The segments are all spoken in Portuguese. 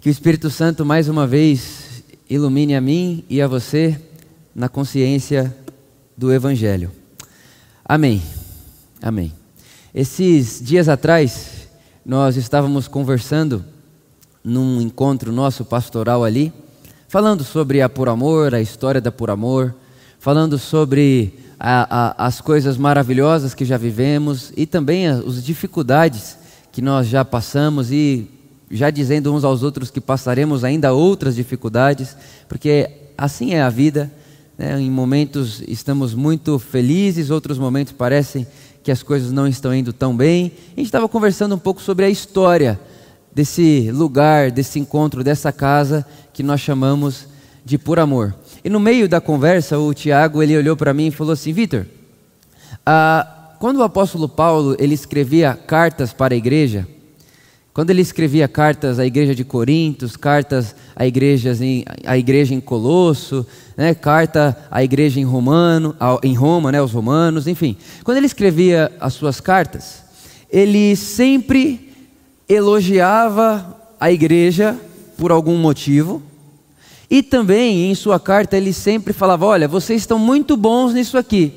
Que o Espírito Santo mais uma vez ilumine a mim e a você na consciência do Evangelho. Amém. Amém. Esses dias atrás, nós estávamos conversando num encontro nosso pastoral ali, falando sobre a Por Amor, a história da Por Amor, falando sobre a, a, as coisas maravilhosas que já vivemos e também as dificuldades que nós já passamos e já dizendo uns aos outros que passaremos ainda outras dificuldades, porque assim é a vida. Né? Em momentos estamos muito felizes, outros momentos parecem que as coisas não estão indo tão bem. A gente estava conversando um pouco sobre a história desse lugar, desse encontro, dessa casa que nós chamamos de Por Amor. E no meio da conversa, o Tiago ele olhou para mim e falou assim: Vitor, ah, quando o apóstolo Paulo ele escrevia cartas para a igreja, quando ele escrevia cartas à igreja de Corintos, cartas à, igrejas em, à igreja em Colosso, né, carta à igreja em, Romano, em Roma, né, aos romanos, enfim. Quando ele escrevia as suas cartas, ele sempre elogiava a igreja por algum motivo, e também em sua carta ele sempre falava: Olha, vocês estão muito bons nisso aqui,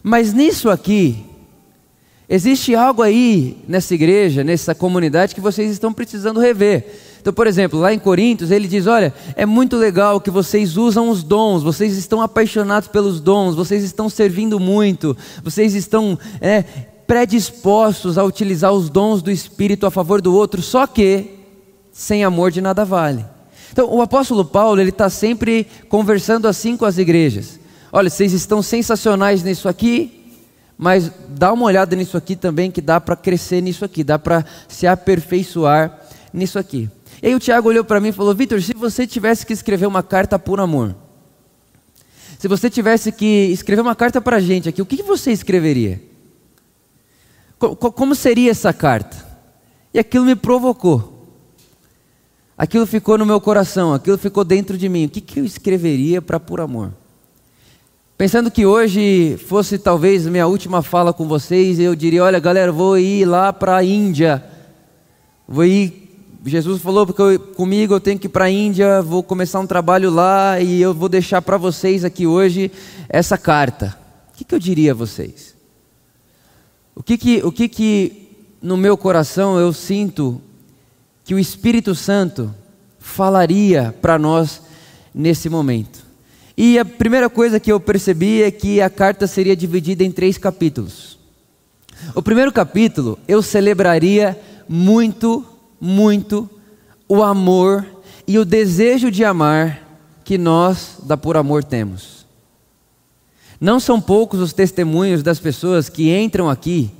mas nisso aqui Existe algo aí nessa igreja, nessa comunidade que vocês estão precisando rever. Então, por exemplo, lá em Coríntios, ele diz: Olha, é muito legal que vocês usam os dons, vocês estão apaixonados pelos dons, vocês estão servindo muito, vocês estão é, predispostos a utilizar os dons do Espírito a favor do outro, só que sem amor de nada vale. Então, o apóstolo Paulo, ele está sempre conversando assim com as igrejas: Olha, vocês estão sensacionais nisso aqui, mas dá uma olhada nisso aqui também, que dá para crescer nisso aqui, dá para se aperfeiçoar nisso aqui. E aí o Tiago olhou para mim e falou: Vitor, se você tivesse que escrever uma carta por amor, se você tivesse que escrever uma carta para a gente aqui, o que você escreveria? Como seria essa carta? E aquilo me provocou. Aquilo ficou no meu coração, aquilo ficou dentro de mim. O que, que eu escreveria para por amor? Pensando que hoje fosse talvez minha última fala com vocês, eu diria: olha, galera, vou ir lá para a Índia. Vou ir. Jesus falou porque eu, comigo eu tenho que ir para a Índia, vou começar um trabalho lá e eu vou deixar para vocês aqui hoje essa carta. O que, que eu diria a vocês? O que que, o que que no meu coração eu sinto que o Espírito Santo falaria para nós nesse momento? E a primeira coisa que eu percebi é que a carta seria dividida em três capítulos. O primeiro capítulo eu celebraria muito, muito o amor e o desejo de amar que nós da Por Amor temos. Não são poucos os testemunhos das pessoas que entram aqui,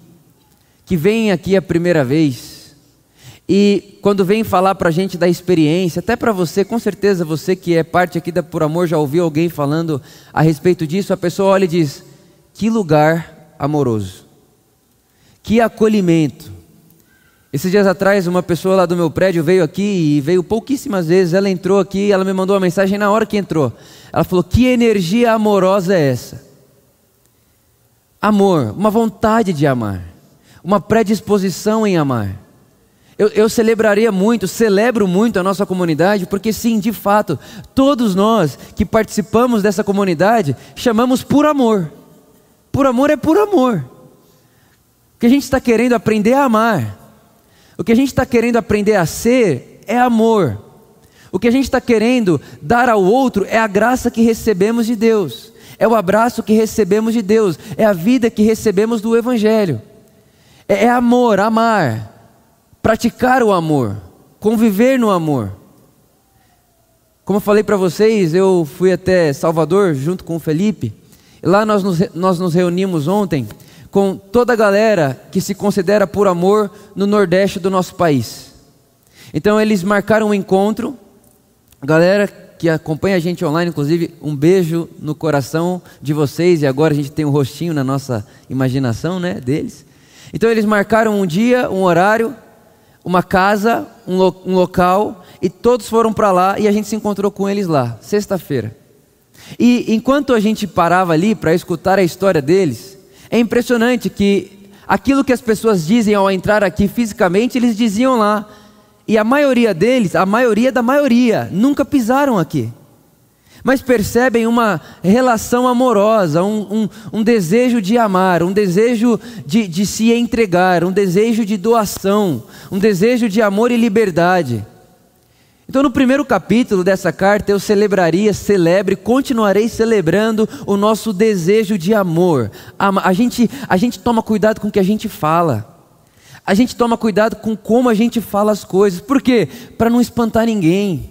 que vêm aqui a primeira vez e quando vem falar para a gente da experiência, até para você, com certeza você que é parte aqui da Por Amor já ouviu alguém falando a respeito disso, a pessoa olha e diz: que lugar amoroso, que acolhimento. Esses dias atrás, uma pessoa lá do meu prédio veio aqui e veio pouquíssimas vezes. Ela entrou aqui, ela me mandou uma mensagem na hora que entrou. Ela falou: Que energia amorosa é essa? Amor, uma vontade de amar, uma predisposição em amar. Eu, eu celebraria muito, celebro muito a nossa comunidade, porque sim, de fato, todos nós que participamos dessa comunidade chamamos por amor. Por amor é por amor. O que a gente está querendo aprender a amar, o que a gente está querendo aprender a ser é amor. O que a gente está querendo dar ao outro é a graça que recebemos de Deus, é o abraço que recebemos de Deus, é a vida que recebemos do Evangelho. É, é amor, amar praticar o amor, conviver no amor. Como eu falei para vocês, eu fui até Salvador junto com o Felipe, e lá nós nos, nós nos reunimos ontem com toda a galera que se considera por amor no Nordeste do nosso país. Então eles marcaram um encontro, galera que acompanha a gente online, inclusive, um beijo no coração de vocês, e agora a gente tem um rostinho na nossa imaginação né, deles. Então eles marcaram um dia, um horário, uma casa, um, lo um local, e todos foram para lá e a gente se encontrou com eles lá, sexta-feira. E enquanto a gente parava ali para escutar a história deles, é impressionante que aquilo que as pessoas dizem ao entrar aqui fisicamente, eles diziam lá e a maioria deles, a maioria da maioria, nunca pisaram aqui. Mas percebem uma relação amorosa, um, um, um desejo de amar, um desejo de, de se entregar, um desejo de doação, um desejo de amor e liberdade. Então, no primeiro capítulo dessa carta, eu celebraria, celebre, continuarei celebrando o nosso desejo de amor. A, a, gente, a gente toma cuidado com o que a gente fala. A gente toma cuidado com como a gente fala as coisas. Por quê? Para não espantar ninguém,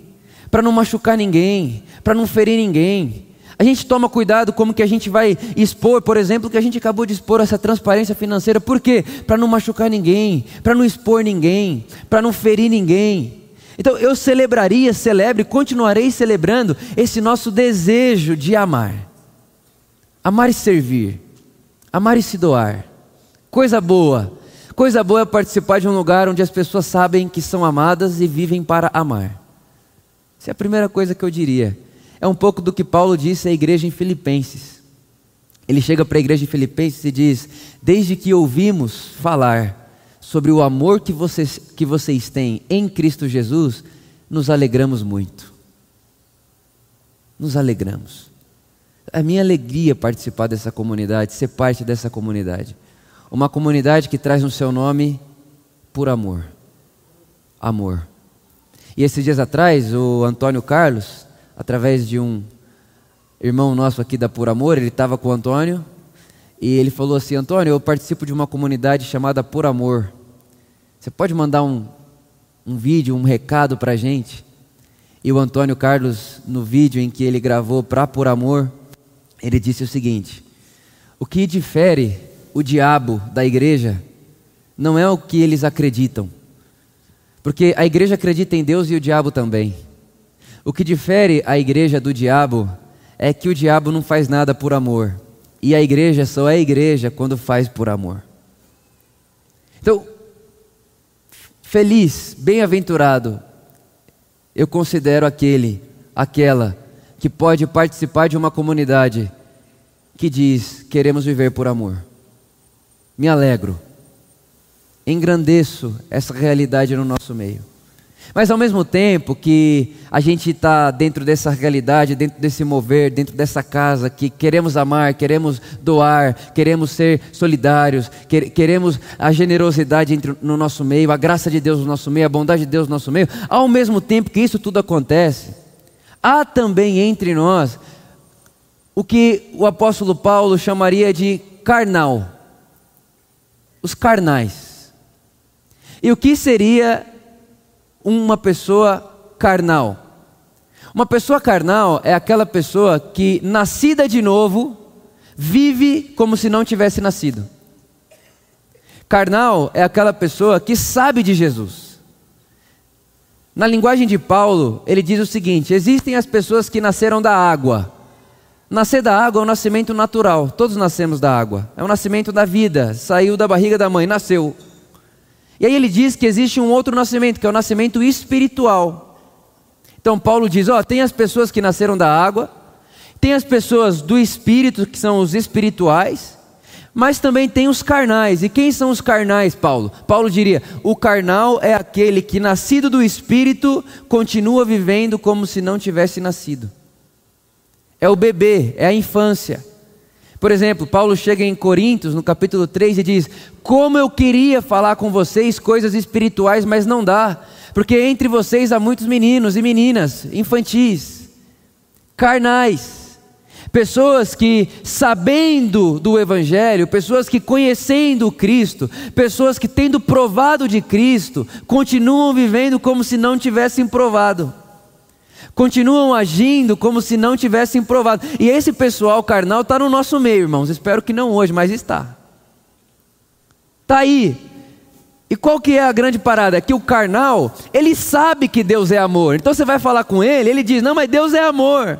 para não machucar ninguém, para não ferir ninguém. A gente toma cuidado como que a gente vai expor, por exemplo, que a gente acabou de expor essa transparência financeira. Por quê? Para não machucar ninguém, para não expor ninguém, para não ferir ninguém. Então eu celebraria, celebre, continuarei celebrando esse nosso desejo de amar. Amar e servir, amar e se doar. Coisa boa. Coisa boa é participar de um lugar onde as pessoas sabem que são amadas e vivem para amar. Essa é a primeira coisa que eu diria. É um pouco do que Paulo disse à igreja em Filipenses. Ele chega para a igreja em Filipenses e diz: Desde que ouvimos falar sobre o amor que vocês, que vocês têm em Cristo Jesus, nos alegramos muito. Nos alegramos. É minha alegria participar dessa comunidade, ser parte dessa comunidade. Uma comunidade que traz no seu nome por amor. Amor. E esses dias atrás, o Antônio Carlos, através de um irmão nosso aqui da Por Amor, ele estava com o Antônio, e ele falou assim: Antônio, eu participo de uma comunidade chamada Por Amor. Você pode mandar um, um vídeo, um recado para a gente? E o Antônio Carlos, no vídeo em que ele gravou para Por Amor, ele disse o seguinte: O que difere o diabo da igreja não é o que eles acreditam, porque a igreja acredita em Deus e o diabo também. O que difere a igreja do diabo é que o diabo não faz nada por amor, e a igreja só é igreja quando faz por amor. Então, Feliz, bem-aventurado, eu considero aquele, aquela que pode participar de uma comunidade que diz: queremos viver por amor. Me alegro, engrandeço essa realidade no nosso meio. Mas ao mesmo tempo que a gente está dentro dessa realidade, dentro desse mover, dentro dessa casa, que queremos amar, queremos doar, queremos ser solidários, queremos a generosidade entre, no nosso meio, a graça de Deus no nosso meio, a bondade de Deus no nosso meio, ao mesmo tempo que isso tudo acontece, há também entre nós o que o apóstolo Paulo chamaria de carnal, os carnais. E o que seria uma pessoa carnal. Uma pessoa carnal é aquela pessoa que, nascida de novo, vive como se não tivesse nascido. Carnal é aquela pessoa que sabe de Jesus. Na linguagem de Paulo, ele diz o seguinte: existem as pessoas que nasceram da água. Nascer da água é um nascimento natural, todos nascemos da água, é um nascimento da vida, saiu da barriga da mãe, nasceu. E aí ele diz que existe um outro nascimento, que é o nascimento espiritual. Então Paulo diz: ó, tem as pessoas que nasceram da água, tem as pessoas do espírito, que são os espirituais, mas também tem os carnais. E quem são os carnais, Paulo? Paulo diria: o carnal é aquele que, nascido do espírito, continua vivendo como se não tivesse nascido. É o bebê, é a infância. Por exemplo, Paulo chega em Coríntios, no capítulo 3, e diz: Como eu queria falar com vocês coisas espirituais, mas não dá, porque entre vocês há muitos meninos e meninas, infantis, carnais, pessoas que, sabendo do Evangelho, pessoas que conhecendo Cristo, pessoas que, tendo provado de Cristo, continuam vivendo como se não tivessem provado continuam agindo como se não tivessem provado. E esse pessoal carnal está no nosso meio, irmãos. Espero que não hoje, mas está. Está aí. E qual que é a grande parada? É que o carnal, ele sabe que Deus é amor. Então você vai falar com ele, ele diz: Não, mas Deus é amor.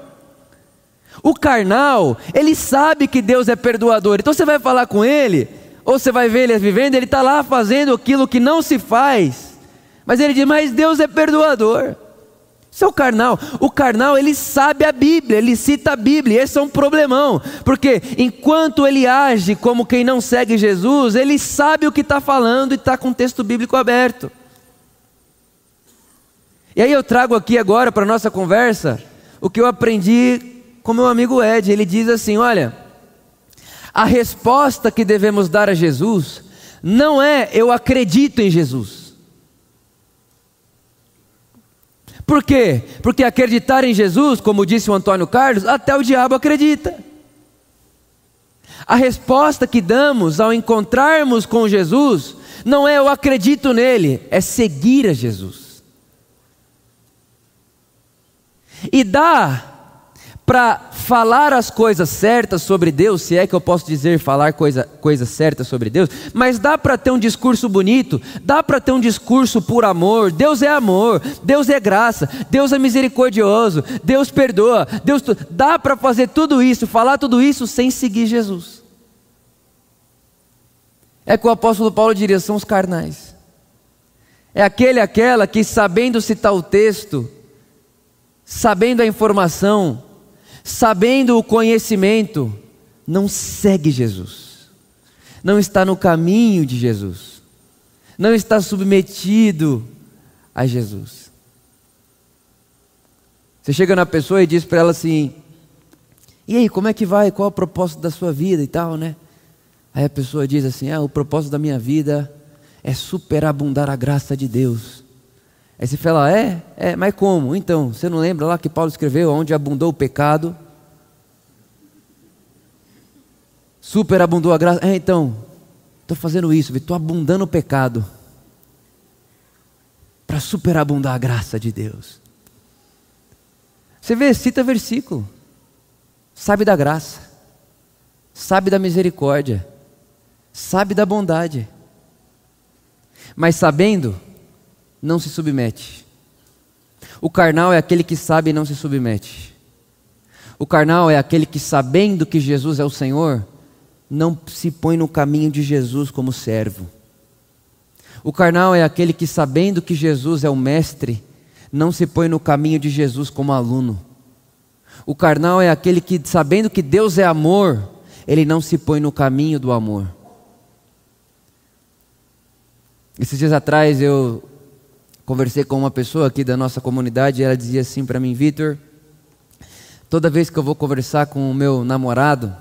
O carnal, ele sabe que Deus é perdoador. Então você vai falar com ele, ou você vai ver ele vivendo, ele está lá fazendo aquilo que não se faz. Mas ele diz: Mas Deus é perdoador. Isso é o carnal. O carnal, ele sabe a Bíblia, ele cita a Bíblia. Esse é um problemão. Porque enquanto ele age como quem não segue Jesus, ele sabe o que está falando e está com o texto bíblico aberto. E aí eu trago aqui agora para a nossa conversa o que eu aprendi com meu amigo Ed. Ele diz assim: olha, a resposta que devemos dar a Jesus não é eu acredito em Jesus. Por quê? Porque acreditar em Jesus, como disse o Antônio Carlos, até o diabo acredita. A resposta que damos ao encontrarmos com Jesus não é eu acredito nele, é seguir a Jesus. E dá para falar as coisas certas sobre Deus, se é que eu posso dizer falar coisa, coisas certas sobre Deus, mas dá para ter um discurso bonito, dá para ter um discurso por amor. Deus é amor, Deus é graça, Deus é misericordioso, Deus perdoa, Deus dá para fazer tudo isso, falar tudo isso sem seguir Jesus. É que o apóstolo Paulo diria: são os carnais. É aquele, aquela que sabendo citar o texto, sabendo a informação, sabendo o conhecimento, não segue Jesus, não está no caminho de Jesus, não está submetido a Jesus. Você chega na pessoa e diz para ela assim: E aí, como é que vai? Qual é o propósito da sua vida e tal, né? Aí a pessoa diz assim: Ah, o propósito da minha vida é superabundar a graça de Deus. Aí você fala, é? É, mas como? Então, você não lembra lá que Paulo escreveu onde abundou o pecado? Superabundou a graça. É, então, estou fazendo isso, estou abundando o pecado. Para superabundar a graça de Deus. Você vê, cita versículo. Sabe da graça. Sabe da misericórdia. Sabe da bondade. Mas sabendo, não se submete. O carnal é aquele que sabe e não se submete. O carnal é aquele que, sabendo que Jesus é o Senhor, não se põe no caminho de Jesus como servo. O carnal é aquele que, sabendo que Jesus é o Mestre, não se põe no caminho de Jesus como aluno. O carnal é aquele que, sabendo que Deus é amor, ele não se põe no caminho do amor. Esses dias atrás eu conversei com uma pessoa aqui da nossa comunidade e ela dizia assim para mim, Vitor, toda vez que eu vou conversar com o meu namorado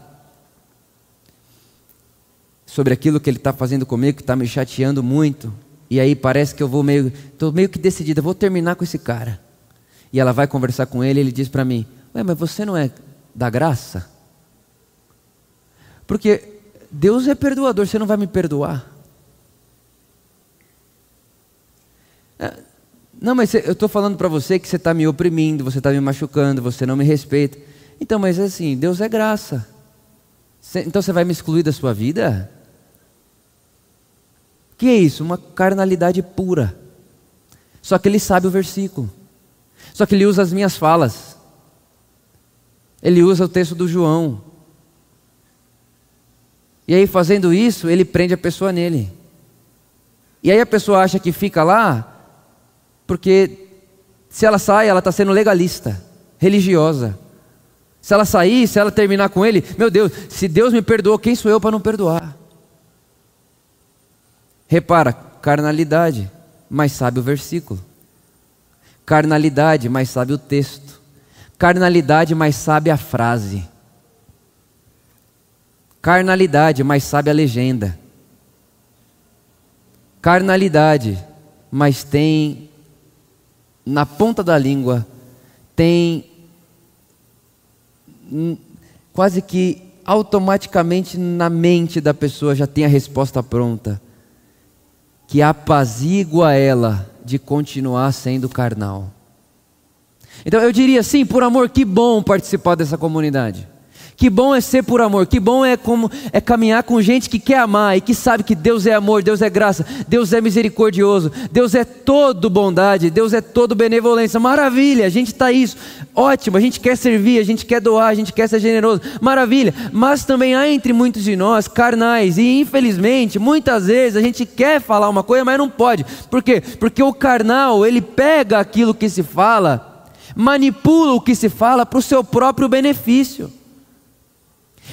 sobre aquilo que ele está fazendo comigo, que está me chateando muito, e aí parece que eu vou meio, estou meio que decidida, vou terminar com esse cara. E ela vai conversar com ele, e ele diz para mim, ué, mas você não é da graça? Porque Deus é perdoador, você não vai me perdoar? É, não, mas eu estou falando para você que você está me oprimindo, você está me machucando, você não me respeita. Então, mas assim, Deus é graça. Então você vai me excluir da sua vida? que é isso? Uma carnalidade pura. Só que ele sabe o versículo. Só que ele usa as minhas falas. Ele usa o texto do João. E aí, fazendo isso, ele prende a pessoa nele. E aí a pessoa acha que fica lá porque se ela sai, ela está sendo legalista, religiosa. Se ela sair, se ela terminar com ele, meu Deus, se Deus me perdoou, quem sou eu para não perdoar? Repara, carnalidade, mas sabe o versículo. Carnalidade, mas sabe o texto. Carnalidade, mas sabe a frase. Carnalidade, mas sabe a legenda. Carnalidade, mas tem na ponta da língua, tem quase que automaticamente na mente da pessoa já tem a resposta pronta, que apazigua ela de continuar sendo carnal. Então eu diria assim, por amor, que bom participar dessa comunidade. Que bom é ser por amor, que bom é como é caminhar com gente que quer amar e que sabe que Deus é amor, Deus é graça, Deus é misericordioso, Deus é todo bondade, Deus é todo benevolência. Maravilha, a gente está isso. Ótimo, a gente quer servir, a gente quer doar, a gente quer ser generoso. Maravilha. Mas também há entre muitos de nós carnais e infelizmente, muitas vezes a gente quer falar uma coisa, mas não pode. Por quê? Porque o carnal, ele pega aquilo que se fala, manipula o que se fala para o seu próprio benefício.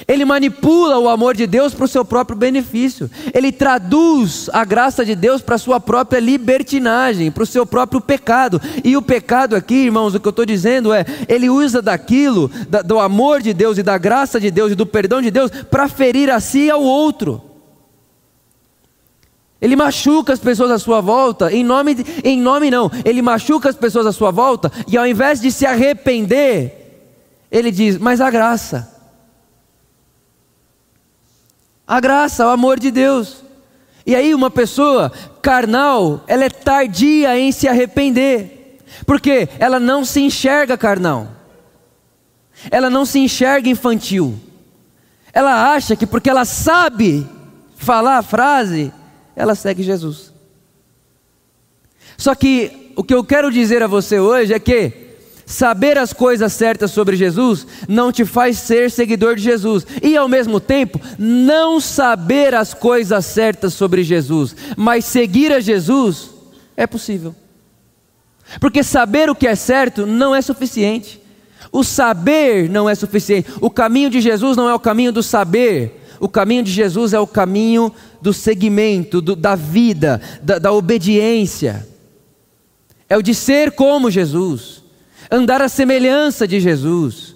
Ele manipula o amor de Deus para o seu próprio benefício. Ele traduz a graça de Deus para a sua própria libertinagem, para o seu próprio pecado. E o pecado aqui, irmãos, o que eu estou dizendo é: ele usa daquilo, da, do amor de Deus e da graça de Deus e do perdão de Deus, para ferir a si e ao outro. Ele machuca as pessoas à sua volta, em nome, de, em nome não, ele machuca as pessoas à sua volta, e ao invés de se arrepender, ele diz: Mas a graça. A graça, o amor de Deus. E aí uma pessoa carnal, ela é tardia em se arrepender. Porque ela não se enxerga carnal. Ela não se enxerga infantil. Ela acha que porque ela sabe falar a frase, ela segue Jesus. Só que o que eu quero dizer a você hoje é que Saber as coisas certas sobre Jesus não te faz ser seguidor de Jesus, e ao mesmo tempo, não saber as coisas certas sobre Jesus, mas seguir a Jesus é possível. Porque saber o que é certo não é suficiente. O saber não é suficiente. O caminho de Jesus não é o caminho do saber. O caminho de Jesus é o caminho do seguimento, do, da vida, da, da obediência. É o de ser como Jesus andar à semelhança de Jesus.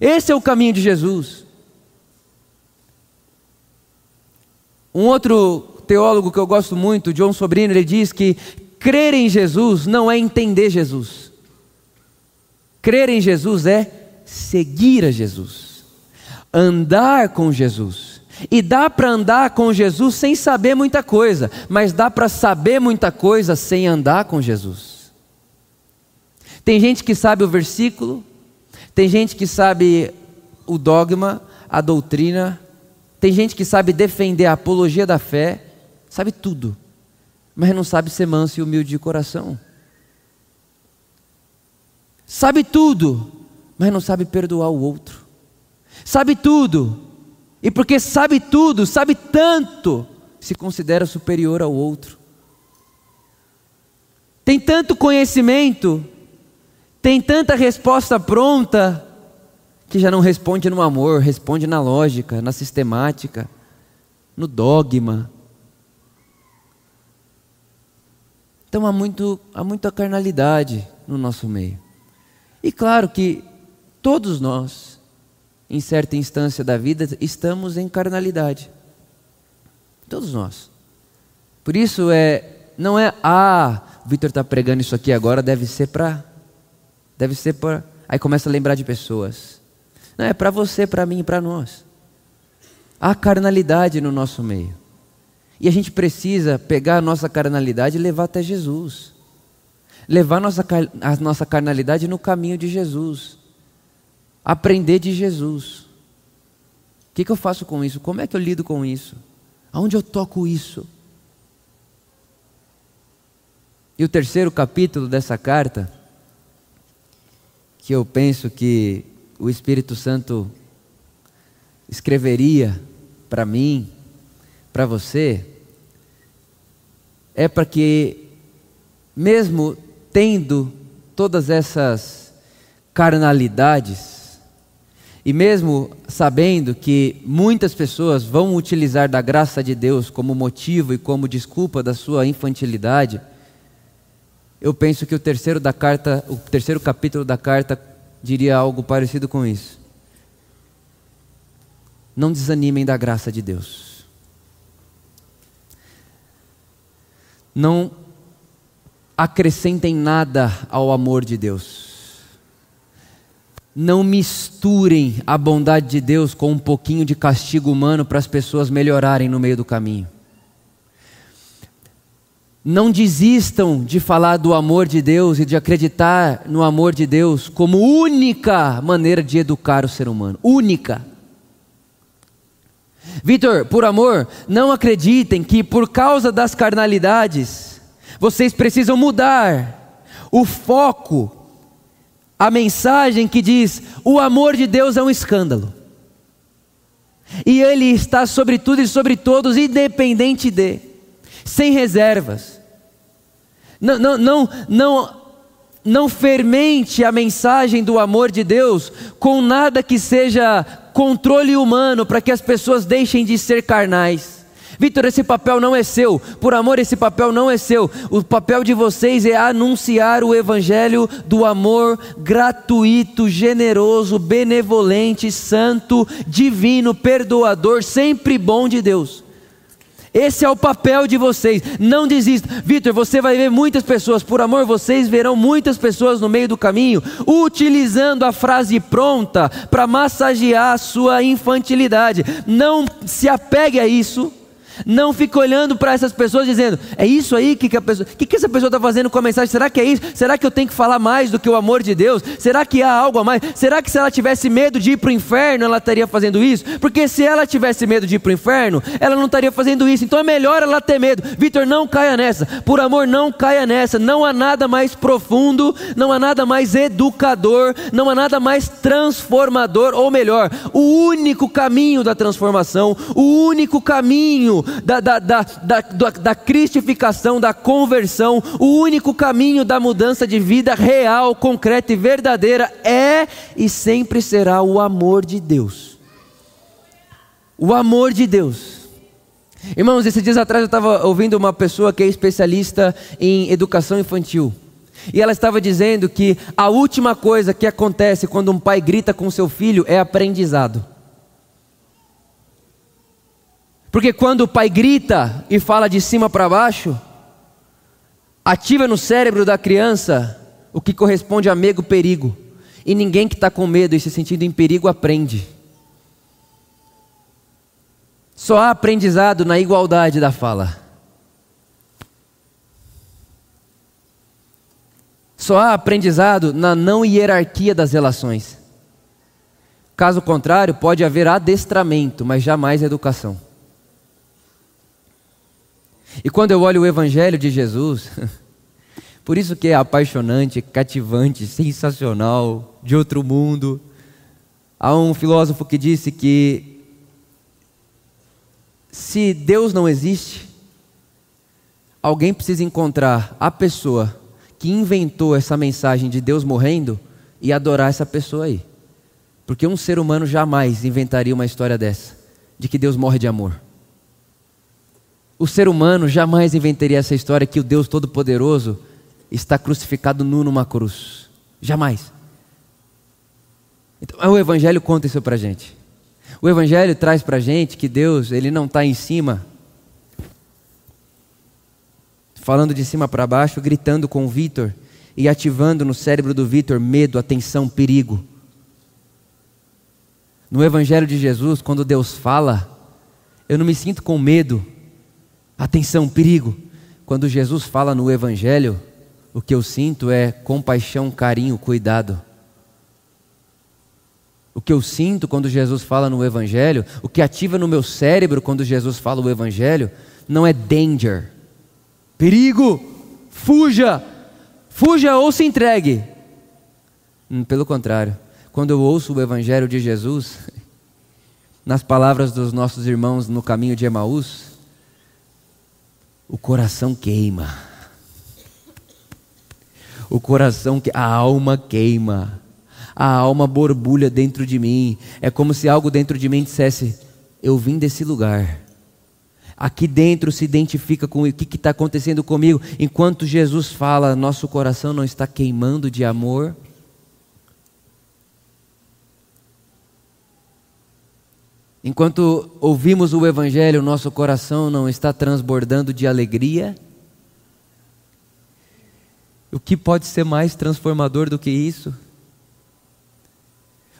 Esse é o caminho de Jesus. Um outro teólogo que eu gosto muito, John Sobrino, ele diz que crer em Jesus não é entender Jesus. Crer em Jesus é seguir a Jesus, andar com Jesus. E dá para andar com Jesus sem saber muita coisa, mas dá para saber muita coisa sem andar com Jesus. Tem gente que sabe o versículo, tem gente que sabe o dogma, a doutrina, tem gente que sabe defender a apologia da fé, sabe tudo, mas não sabe ser manso e humilde de coração. Sabe tudo, mas não sabe perdoar o outro. Sabe tudo, e porque sabe tudo, sabe tanto, se considera superior ao outro. Tem tanto conhecimento, tem tanta resposta pronta que já não responde no amor, responde na lógica, na sistemática, no dogma. Então há, muito, há muita carnalidade no nosso meio. E claro que todos nós, em certa instância da vida, estamos em carnalidade. Todos nós. Por isso é, não é, ah, Vitor está pregando isso aqui agora, deve ser para Deve ser para. Aí começa a lembrar de pessoas. Não, é para você, para mim, para nós. Há carnalidade no nosso meio. E a gente precisa pegar a nossa carnalidade e levar até Jesus. Levar a nossa, a nossa carnalidade no caminho de Jesus. Aprender de Jesus. O que, que eu faço com isso? Como é que eu lido com isso? Aonde eu toco isso? E o terceiro capítulo dessa carta que eu penso que o Espírito Santo escreveria para mim, para você, é para que, mesmo tendo todas essas carnalidades, e mesmo sabendo que muitas pessoas vão utilizar da graça de Deus como motivo e como desculpa da sua infantilidade, eu penso que o terceiro da carta, o terceiro capítulo da carta diria algo parecido com isso. Não desanimem da graça de Deus. Não acrescentem nada ao amor de Deus. Não misturem a bondade de Deus com um pouquinho de castigo humano para as pessoas melhorarem no meio do caminho. Não desistam de falar do amor de Deus e de acreditar no amor de Deus como única maneira de educar o ser humano. Única. Vitor, por amor, não acreditem que por causa das carnalidades vocês precisam mudar o foco, a mensagem que diz: o amor de Deus é um escândalo. E ele está sobre tudo e sobre todos, independente de, sem reservas. Não, não, não, não, não fermente a mensagem do amor de Deus com nada que seja controle humano para que as pessoas deixem de ser carnais. Vitor, esse papel não é seu. Por amor, esse papel não é seu. O papel de vocês é anunciar o evangelho do amor gratuito, generoso, benevolente, santo, divino, perdoador, sempre bom de Deus. Esse é o papel de vocês. Não desista. Vitor, você vai ver muitas pessoas, por amor, vocês verão muitas pessoas no meio do caminho utilizando a frase pronta para massagear a sua infantilidade. Não se apegue a isso. Não fique olhando para essas pessoas dizendo: é isso aí que, que a pessoa, que, que essa pessoa está fazendo com a mensagem? Será que é isso? Será que eu tenho que falar mais do que o amor de Deus? Será que há algo a mais? Será que se ela tivesse medo de ir para o inferno, ela estaria fazendo isso? Porque se ela tivesse medo de ir para o inferno, ela não estaria fazendo isso. Então é melhor ela ter medo. Vitor, não caia nessa. Por amor, não caia nessa. Não há nada mais profundo, não há nada mais educador, não há nada mais transformador, ou melhor, o único caminho da transformação, o único caminho da, da, da, da, da cristificação, da conversão, o único caminho da mudança de vida real, concreta e verdadeira é e sempre será o amor de Deus. O amor de Deus. Irmãos, esses dias atrás eu estava ouvindo uma pessoa que é especialista em educação infantil. E ela estava dizendo que a última coisa que acontece quando um pai grita com seu filho é aprendizado. Porque quando o pai grita e fala de cima para baixo, ativa no cérebro da criança o que corresponde a medo perigo. E ninguém que está com medo e se sentindo em perigo aprende. Só há aprendizado na igualdade da fala. Só há aprendizado na não hierarquia das relações. Caso contrário, pode haver adestramento, mas jamais educação. E quando eu olho o Evangelho de Jesus, por isso que é apaixonante, cativante, sensacional, de outro mundo. Há um filósofo que disse que se Deus não existe, alguém precisa encontrar a pessoa que inventou essa mensagem de Deus morrendo e adorar essa pessoa aí. Porque um ser humano jamais inventaria uma história dessa, de que Deus morre de amor. O ser humano jamais inventaria essa história que o Deus Todo-Poderoso está crucificado nu numa cruz. Jamais. Então, o Evangelho conta isso para gente. O Evangelho traz para gente que Deus ele não está em cima, falando de cima para baixo, gritando com o Vitor e ativando no cérebro do Vitor medo, atenção, perigo. No Evangelho de Jesus, quando Deus fala, eu não me sinto com medo Atenção, perigo. Quando Jesus fala no Evangelho, o que eu sinto é compaixão, carinho, cuidado. O que eu sinto quando Jesus fala no Evangelho, o que ativa no meu cérebro quando Jesus fala o Evangelho, não é danger, perigo, fuja, fuja ou se entregue. Hum, pelo contrário, quando eu ouço o Evangelho de Jesus, nas palavras dos nossos irmãos no caminho de Emaús, o coração queima. O coração, a alma queima. A alma borbulha dentro de mim. É como se algo dentro de mim dissesse: Eu vim desse lugar. Aqui dentro se identifica com o que está acontecendo comigo. Enquanto Jesus fala, nosso coração não está queimando de amor. Enquanto ouvimos o Evangelho, nosso coração não está transbordando de alegria. O que pode ser mais transformador do que isso?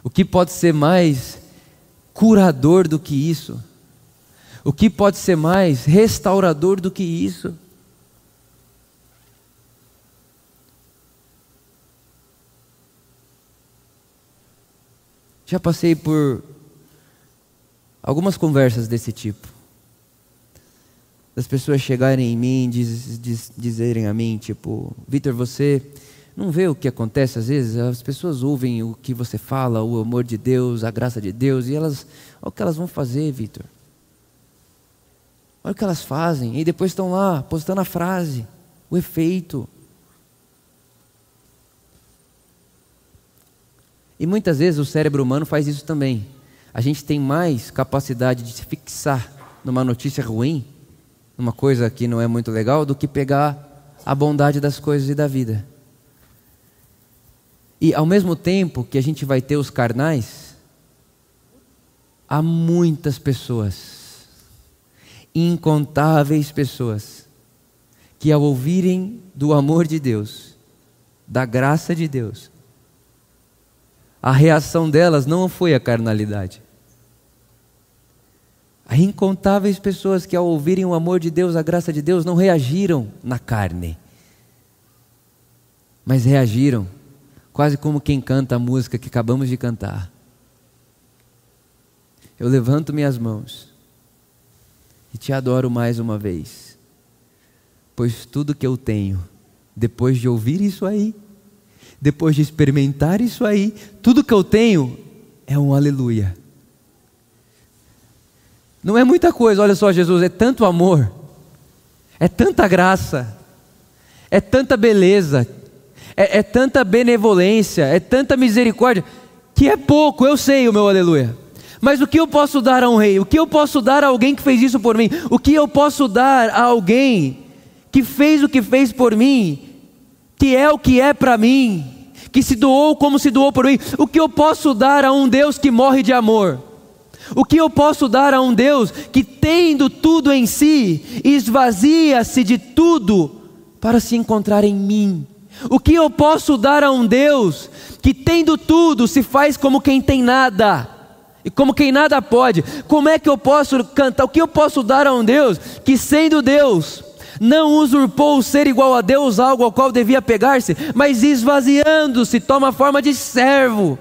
O que pode ser mais curador do que isso? O que pode ser mais restaurador do que isso? Já passei por algumas conversas desse tipo. Das pessoas chegarem em mim, diz, diz, dizerem a mim, tipo, Vitor, você não vê o que acontece às vezes? As pessoas ouvem o que você fala, o amor de Deus, a graça de Deus, e elas, olha o que elas vão fazer, Vitor. Olha o que elas fazem, e depois estão lá postando a frase, o efeito. E muitas vezes o cérebro humano faz isso também. A gente tem mais capacidade de se fixar numa notícia ruim, numa coisa que não é muito legal, do que pegar a bondade das coisas e da vida. E ao mesmo tempo que a gente vai ter os carnais, há muitas pessoas, incontáveis pessoas, que ao ouvirem do amor de Deus, da graça de Deus, a reação delas não foi a carnalidade. Há incontáveis pessoas que, ao ouvirem o amor de Deus, a graça de Deus, não reagiram na carne, mas reagiram quase como quem canta a música que acabamos de cantar. Eu levanto minhas mãos e te adoro mais uma vez, pois tudo que eu tenho, depois de ouvir isso aí, depois de experimentar isso aí, tudo que eu tenho é um aleluia. Não é muita coisa, olha só, Jesus, é tanto amor, é tanta graça, é tanta beleza, é, é tanta benevolência, é tanta misericórdia, que é pouco, eu sei o meu aleluia. Mas o que eu posso dar a um rei? O que eu posso dar a alguém que fez isso por mim? O que eu posso dar a alguém que fez o que fez por mim, que é o que é para mim, que se doou como se doou por mim? O que eu posso dar a um Deus que morre de amor? O que eu posso dar a um Deus que, tendo tudo em si, esvazia-se de tudo para se encontrar em mim? O que eu posso dar a um Deus que, tendo tudo, se faz como quem tem nada? E como quem nada pode, como é que eu posso cantar? O que eu posso dar a um Deus que, sendo Deus, não usurpou o ser igual a Deus, algo ao qual devia pegar-se, mas esvaziando-se, toma a forma de servo.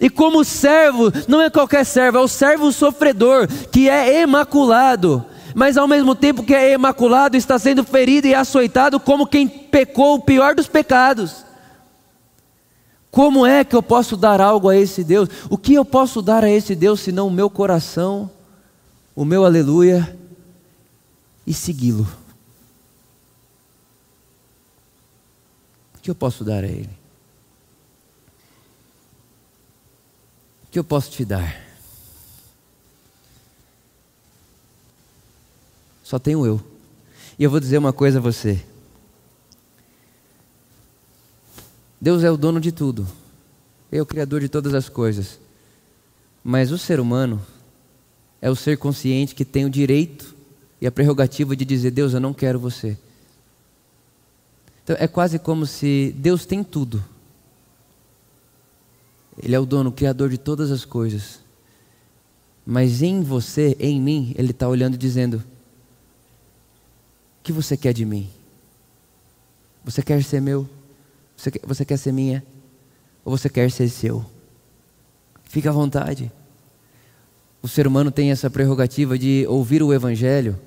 E como servo, não é qualquer servo, é o servo sofredor, que é imaculado, mas ao mesmo tempo que é imaculado, está sendo ferido e açoitado como quem pecou o pior dos pecados. Como é que eu posso dar algo a esse Deus? O que eu posso dar a esse Deus senão o meu coração, o meu aleluia e segui-lo? O que eu posso dar a Ele? Que eu posso te dar? Só tenho eu. E eu vou dizer uma coisa a você. Deus é o dono de tudo. É o criador de todas as coisas. Mas o ser humano é o ser consciente que tem o direito e a prerrogativa de dizer: Deus, eu não quero você. Então é quase como se Deus tem tudo. Ele é o dono, o criador de todas as coisas. Mas em você, em mim, Ele está olhando e dizendo: O que você quer de mim? Você quer ser meu? Você quer, você quer ser minha? Ou você quer ser seu? Fique à vontade. O ser humano tem essa prerrogativa de ouvir o Evangelho,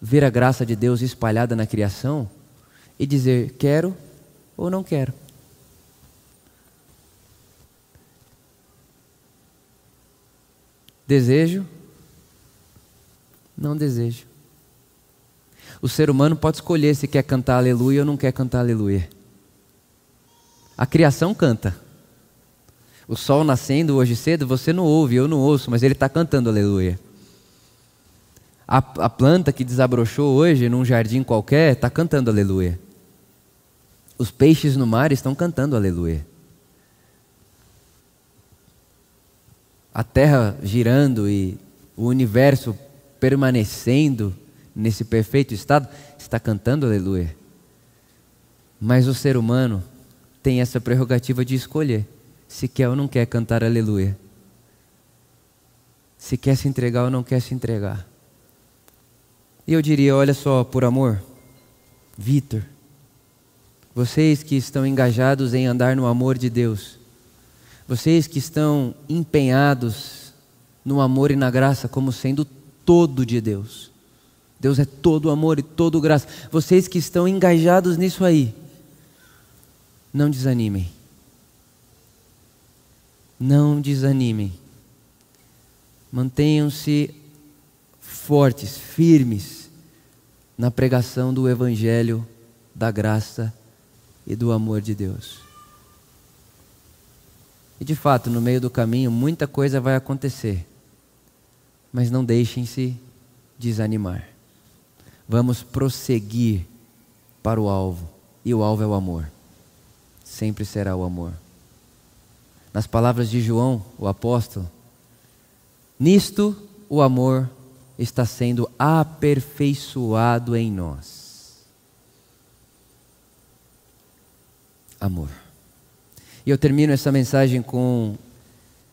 ver a graça de Deus espalhada na criação e dizer: quero ou não quero. Desejo, não desejo. O ser humano pode escolher se quer cantar aleluia ou não quer cantar aleluia. A criação canta. O sol nascendo hoje cedo, você não ouve, eu não ouço, mas ele está cantando aleluia. A, a, planta que desabrochou hoje num jardim qualquer está cantando aleluia. Os peixes no mar estão cantando aleluia. A terra girando e o universo permanecendo nesse perfeito estado está cantando aleluia. Mas o ser humano tem essa prerrogativa de escolher se quer ou não quer cantar aleluia. Se quer se entregar ou não quer se entregar. E eu diria, olha só, por amor, Vitor, vocês que estão engajados em andar no amor de Deus, vocês que estão empenhados no amor e na graça como sendo todo de Deus. Deus é todo amor e todo graça. Vocês que estão engajados nisso aí, não desanimem. Não desanimem. Mantenham-se fortes, firmes na pregação do Evangelho da graça e do amor de Deus. E de fato, no meio do caminho, muita coisa vai acontecer. Mas não deixem-se desanimar. Vamos prosseguir para o alvo. E o alvo é o amor. Sempre será o amor. Nas palavras de João, o apóstolo, nisto o amor está sendo aperfeiçoado em nós. Amor. E eu termino essa mensagem com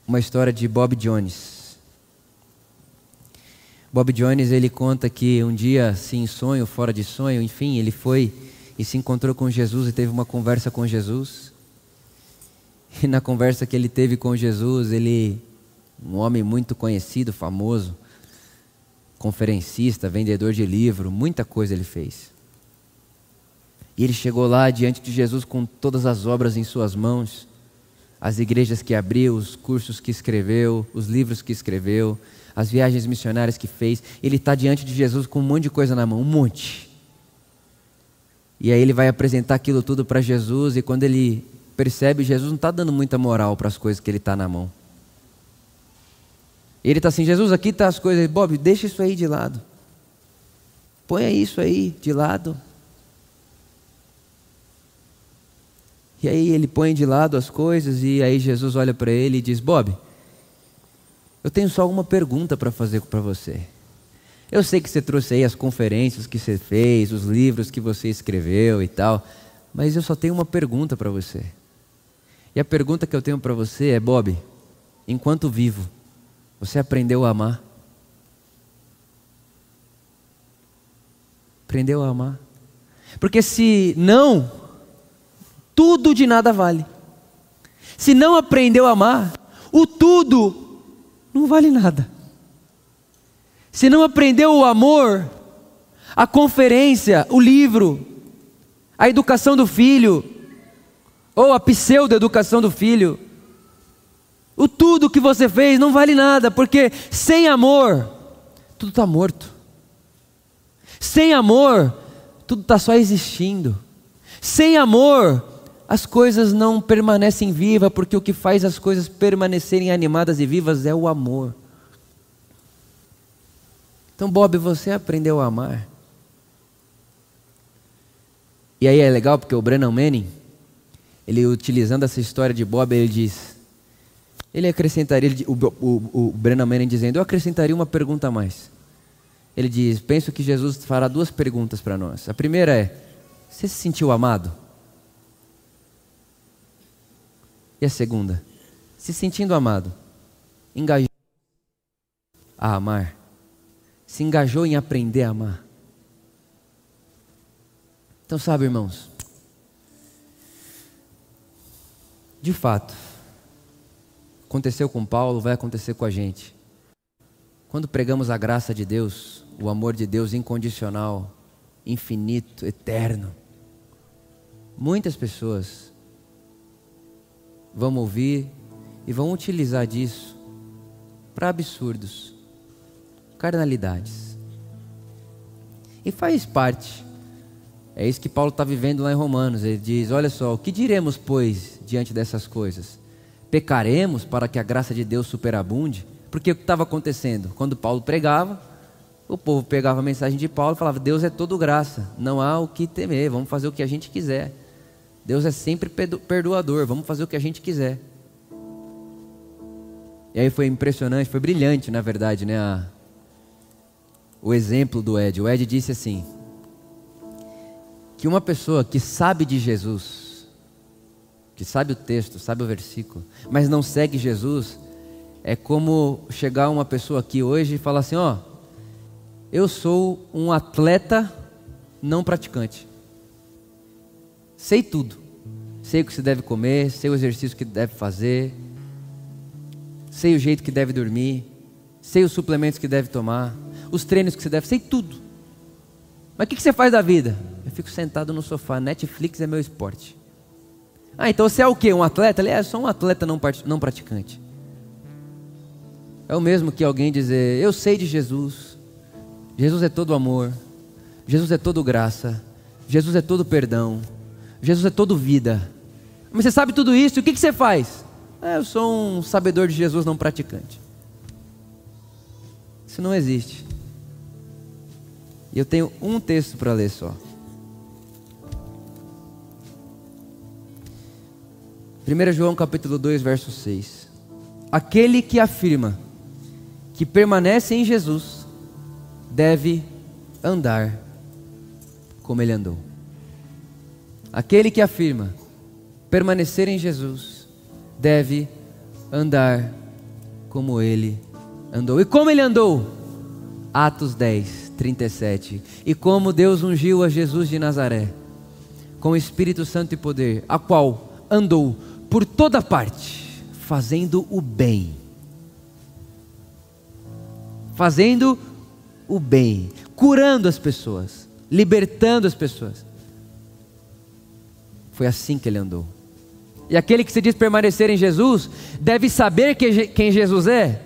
uma história de Bob Jones. Bob Jones ele conta que um dia, sim, sonho, fora de sonho, enfim, ele foi e se encontrou com Jesus e teve uma conversa com Jesus. E na conversa que ele teve com Jesus, ele, um homem muito conhecido, famoso, conferencista, vendedor de livro, muita coisa ele fez. E ele chegou lá diante de Jesus com todas as obras em suas mãos, as igrejas que abriu, os cursos que escreveu, os livros que escreveu, as viagens missionárias que fez. Ele está diante de Jesus com um monte de coisa na mão, um monte. E aí ele vai apresentar aquilo tudo para Jesus, e quando ele percebe, Jesus não está dando muita moral para as coisas que ele está na mão. Ele está assim, Jesus, aqui está as coisas. Bob, deixa isso aí de lado. Põe isso aí de lado. E aí ele põe de lado as coisas e aí Jesus olha para ele e diz: Bob, eu tenho só uma pergunta para fazer para você. Eu sei que você trouxe aí as conferências que você fez, os livros que você escreveu e tal, mas eu só tenho uma pergunta para você. E a pergunta que eu tenho para você é: Bob, enquanto vivo, você aprendeu a amar? Aprendeu a amar? Porque se não, tudo de nada vale. Se não aprendeu a amar, o tudo não vale nada. Se não aprendeu o amor, a conferência, o livro, a educação do filho, ou a pseudo-educação do filho, o tudo que você fez não vale nada, porque sem amor, tudo está morto. Sem amor, tudo está só existindo. Sem amor, as coisas não permanecem vivas, porque o que faz as coisas permanecerem animadas e vivas é o amor. Então, Bob, você aprendeu a amar. E aí é legal porque o Brennan Manning, ele utilizando essa história de Bob, ele diz, ele acrescentaria, o, o, o Brennan Manning dizendo, eu acrescentaria uma pergunta a mais. Ele diz, penso que Jesus fará duas perguntas para nós. A primeira é, você se sentiu amado? E a segunda, se sentindo amado, engajou a amar se engajou em aprender a amar. Então, sabe, irmãos, de fato, aconteceu com Paulo, vai acontecer com a gente. Quando pregamos a graça de Deus, o amor de Deus incondicional, infinito, eterno, muitas pessoas vão ouvir e vão utilizar disso para absurdos carnalidades. E faz parte. É isso que Paulo está vivendo lá em Romanos. Ele diz: Olha só, o que diremos, pois, diante dessas coisas? Pecaremos para que a graça de Deus superabunde? Porque o que estava acontecendo? Quando Paulo pregava, o povo pegava a mensagem de Paulo e falava: Deus é todo graça, não há o que temer, vamos fazer o que a gente quiser. Deus é sempre perdoador, vamos fazer o que a gente quiser. E aí foi impressionante, foi brilhante, na verdade, né? A, o exemplo do Ed. O Ed disse assim: que uma pessoa que sabe de Jesus, que sabe o texto, sabe o versículo, mas não segue Jesus, é como chegar uma pessoa aqui hoje e falar assim: ó, eu sou um atleta não praticante. Sei tudo. Sei o que se deve comer, sei o exercício que deve fazer, sei o jeito que deve dormir, sei os suplementos que deve tomar, os treinos que você deve, sei tudo. Mas o que, você faz da vida? Eu fico sentado no sofá, Netflix é meu esporte. Ah, então você é o quê? Um atleta? Ele é só um atleta não, não praticante. É o mesmo que alguém dizer, eu sei de Jesus, Jesus é todo amor, Jesus é todo graça, Jesus é todo perdão, Jesus é todo vida. Mas você sabe tudo isso, o que, que você faz? É, eu sou um sabedor de Jesus não praticante. Isso não existe. E eu tenho um texto para ler só. 1 João capítulo 2, verso 6. Aquele que afirma que permanece em Jesus deve andar como ele andou. Aquele que afirma permanecer em Jesus deve andar como ele andou. E como ele andou? Atos 10, 37. E como Deus ungiu a Jesus de Nazaré com o Espírito Santo e poder, a qual andou por toda parte, fazendo o bem. Fazendo o bem, curando as pessoas, libertando as pessoas. Foi assim que ele andou. E aquele que se diz permanecer em Jesus deve saber que, quem Jesus é.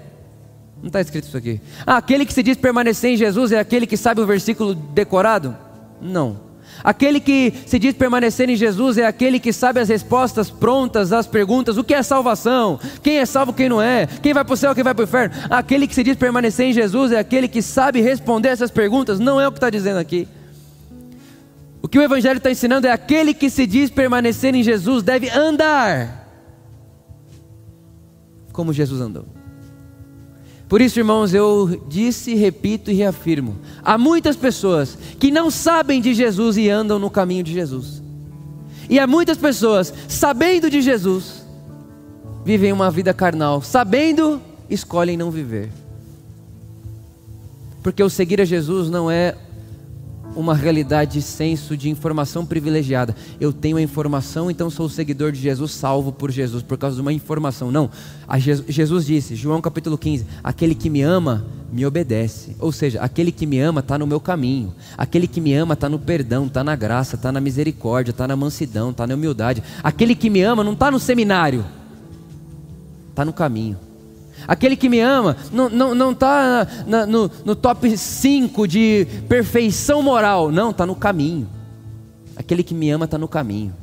Não está escrito isso aqui. Ah, aquele que se diz permanecer em Jesus é aquele que sabe o versículo decorado? Não. Aquele que se diz permanecer em Jesus é aquele que sabe as respostas prontas às perguntas: o que é salvação? Quem é salvo, quem não é? Quem vai para o céu, quem vai para o inferno? Aquele que se diz permanecer em Jesus é aquele que sabe responder essas perguntas, não é o que está dizendo aqui. O que o Evangelho está ensinando é aquele que se diz permanecer em Jesus deve andar como Jesus andou. Por isso, irmãos, eu disse, repito e reafirmo: há muitas pessoas que não sabem de Jesus e andam no caminho de Jesus. E há muitas pessoas, sabendo de Jesus, vivem uma vida carnal, sabendo, escolhem não viver. Porque o seguir a Jesus não é uma realidade de senso de informação privilegiada. Eu tenho a informação, então sou seguidor de Jesus, salvo por Jesus, por causa de uma informação. Não. Jesus disse, João capítulo 15: aquele que me ama, me obedece. Ou seja, aquele que me ama está no meu caminho. Aquele que me ama está no perdão, está na graça, está na misericórdia, está na mansidão, está na humildade. Aquele que me ama não está no seminário, está no caminho. Aquele que me ama não está não, não tá no, no top 5 de perfeição moral. Não, está no caminho. Aquele que me ama está no caminho.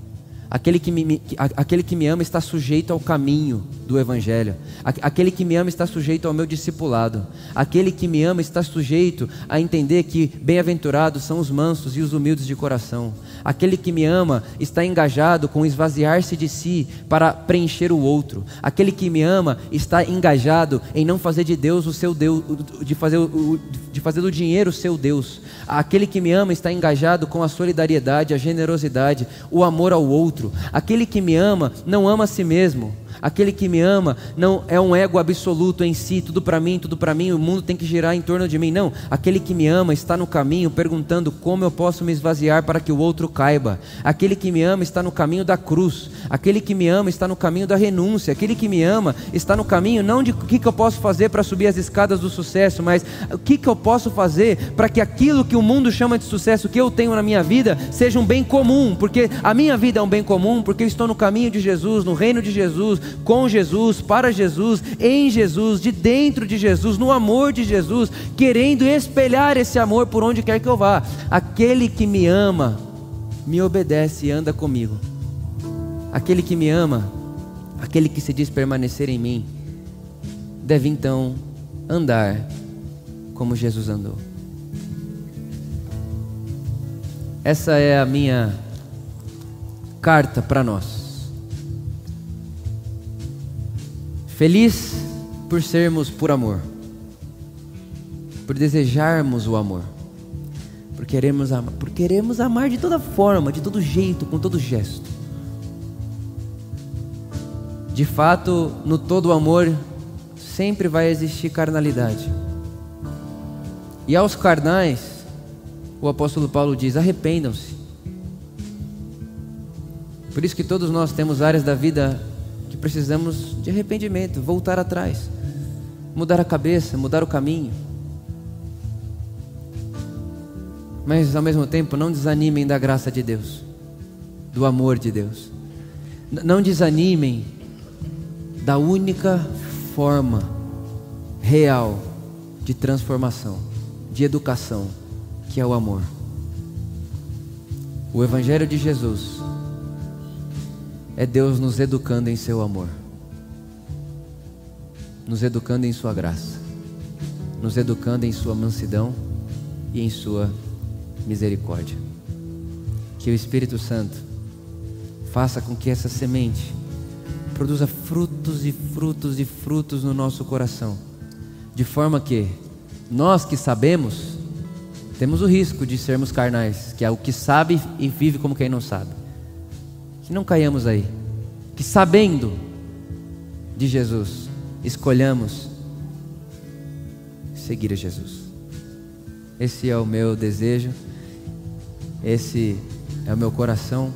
Aquele que, me, aquele que me ama está sujeito ao caminho do Evangelho. Aquele que me ama está sujeito ao meu discipulado. Aquele que me ama está sujeito a entender que bem-aventurados são os mansos e os humildes de coração. Aquele que me ama está engajado com esvaziar-se de si para preencher o outro. Aquele que me ama está engajado em não fazer de Deus o seu Deus, de fazer, de fazer do dinheiro o seu Deus. Aquele que me ama está engajado com a solidariedade, a generosidade, o amor ao outro outro. Aquele que me ama não ama a si mesmo. Aquele que me ama não é um ego absoluto em si, tudo para mim, tudo para mim, o mundo tem que girar em torno de mim. Não, aquele que me ama está no caminho perguntando como eu posso me esvaziar para que o outro caiba. Aquele que me ama está no caminho da cruz. Aquele que me ama está no caminho da renúncia. Aquele que me ama está no caminho não de o que, que eu posso fazer para subir as escadas do sucesso, mas o que, que eu posso fazer para que aquilo que o mundo chama de sucesso que eu tenho na minha vida seja um bem comum, porque a minha vida é um bem comum, porque eu estou no caminho de Jesus, no reino de Jesus, com Jesus, para Jesus, em Jesus, de dentro de Jesus, no amor de Jesus, querendo espelhar esse amor por onde quer que eu vá. Aquele que me ama, me obedece e anda comigo. Aquele que me ama, aquele que se diz permanecer em mim, deve então andar como Jesus andou. Essa é a minha carta para nós. Feliz por sermos por amor, por desejarmos o amor, por queremos amar, por queremos amar de toda forma, de todo jeito, com todo gesto. De fato, no todo amor sempre vai existir carnalidade. E aos carnais, o apóstolo Paulo diz: arrependam-se. Por isso que todos nós temos áreas da vida precisamos de arrependimento, voltar atrás, mudar a cabeça, mudar o caminho. Mas ao mesmo tempo, não desanimem da graça de Deus, do amor de Deus. Não desanimem da única forma real de transformação, de educação, que é o amor. O Evangelho de Jesus é Deus nos educando em seu amor. nos educando em Sua graça, nos educando em Sua mansidão e em Sua misericórdia. Que o Espírito Santo faça com que essa semente produza frutos e frutos e frutos no nosso coração, de forma que nós que sabemos, temos o risco de sermos carnais, que é o que sabe e vive como quem não sabe. Que não caiamos aí, que sabendo de Jesus, escolhamos seguir a Jesus. Esse é o meu desejo, esse é o meu coração,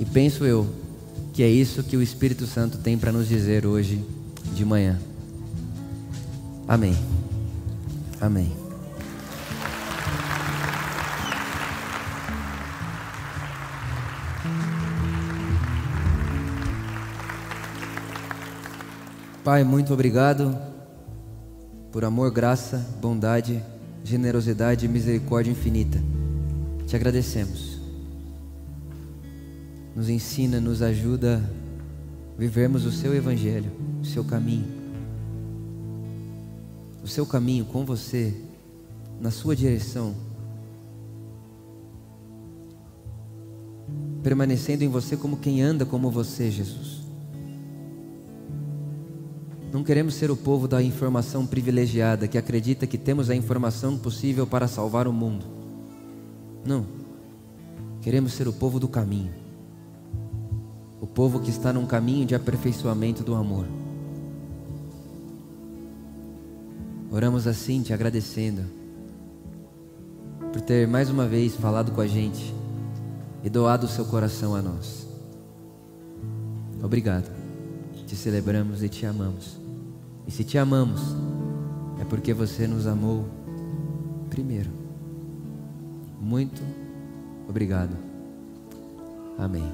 e penso eu que é isso que o Espírito Santo tem para nos dizer hoje de manhã. Amém. Amém. Pai, muito obrigado por amor, graça, bondade, generosidade e misericórdia infinita. Te agradecemos. Nos ensina, nos ajuda a vivermos o seu evangelho, o seu caminho. O seu caminho com você, na sua direção. Permanecendo em você como quem anda como você, Jesus. Não queremos ser o povo da informação privilegiada que acredita que temos a informação possível para salvar o mundo. Não. Queremos ser o povo do caminho. O povo que está num caminho de aperfeiçoamento do amor. Oramos assim, te agradecendo por ter mais uma vez falado com a gente e doado o seu coração a nós. Obrigado. Te celebramos e te amamos. E se te amamos, é porque você nos amou primeiro. Muito obrigado. Amém.